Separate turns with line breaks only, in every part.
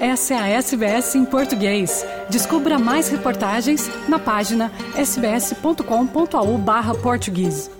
Essa é a SBS em português. Descubra mais reportagens na página sbs.com.au barra português.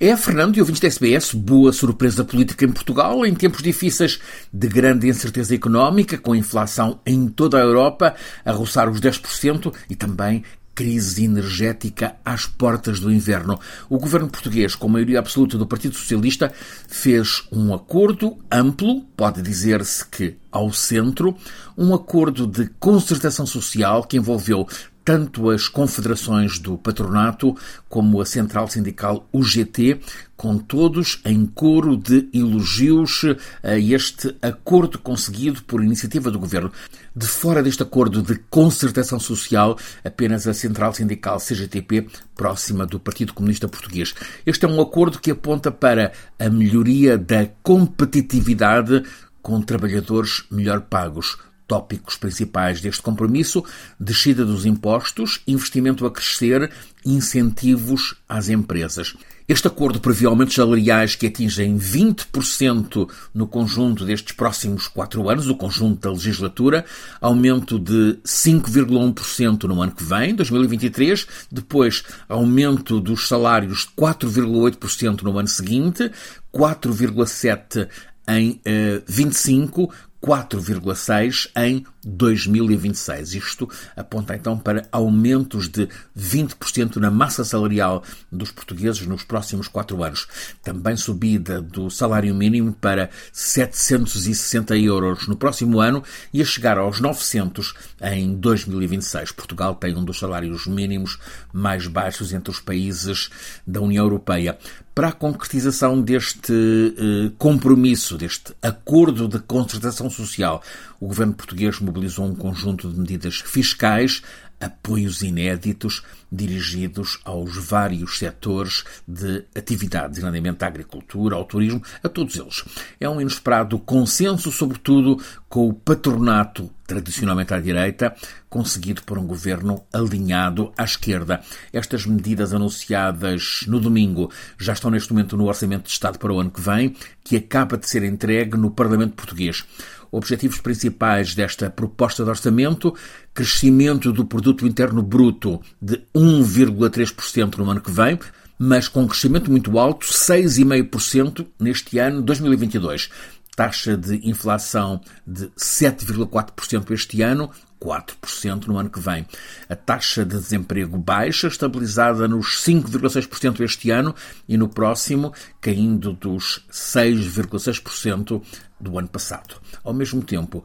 É, Fernando e ouvintes da SBS, boa surpresa política em Portugal, em tempos difíceis de grande incerteza económica, com a inflação em toda a Europa a roçar os 10% e também crise energética às portas do inverno. O governo português, com maioria absoluta do Partido Socialista, fez um acordo amplo, pode dizer-se que ao centro, um acordo de concertação social que envolveu tanto as confederações do patronato como a central sindical UGT, com todos em coro de elogios a este acordo conseguido por iniciativa do governo. De fora deste acordo de concertação social, apenas a central sindical CGTP, próxima do Partido Comunista Português. Este é um acordo que aponta para a melhoria da competitividade com trabalhadores melhor pagos tópicos principais deste compromisso: descida dos impostos, investimento a crescer, incentivos às empresas. Este acordo prevê aumentos salariais que atingem 20% no conjunto destes próximos quatro anos, o conjunto da legislatura, aumento de 5,1% no ano que vem, 2023, depois aumento dos salários de 4,8% no ano seguinte, 4,7% em eh, 25, 4,6 em 2026. Isto aponta então para aumentos de 20% na massa salarial dos portugueses nos próximos quatro anos. Também subida do salário mínimo para 760 euros no próximo ano e a chegar aos 900 em 2026. Portugal tem um dos salários mínimos mais baixos entre os países da União Europeia para a concretização deste eh, compromisso, deste acordo de concertação social, o governo português mobilizou um conjunto de medidas fiscais, apoios inéditos dirigidos aos vários setores de atividades, nomeadamente à agricultura, ao turismo, a todos eles. É um inesperado consenso, sobretudo com o patronato tradicionalmente à direita, conseguido por um governo alinhado à esquerda. Estas medidas anunciadas no domingo já estão neste momento no Orçamento de Estado para o ano que vem, que acaba de ser entregue no Parlamento Português objetivos principais desta proposta de orçamento: crescimento do produto interno bruto de 1,3% no ano que vem, mas com crescimento muito alto, 6,5% neste ano 2022. Taxa de inflação de 7,4% este ano, 4% no ano que vem. A taxa de desemprego baixa, estabilizada nos 5,6% este ano e no próximo caindo dos 6,6% do ano passado. Ao mesmo tempo,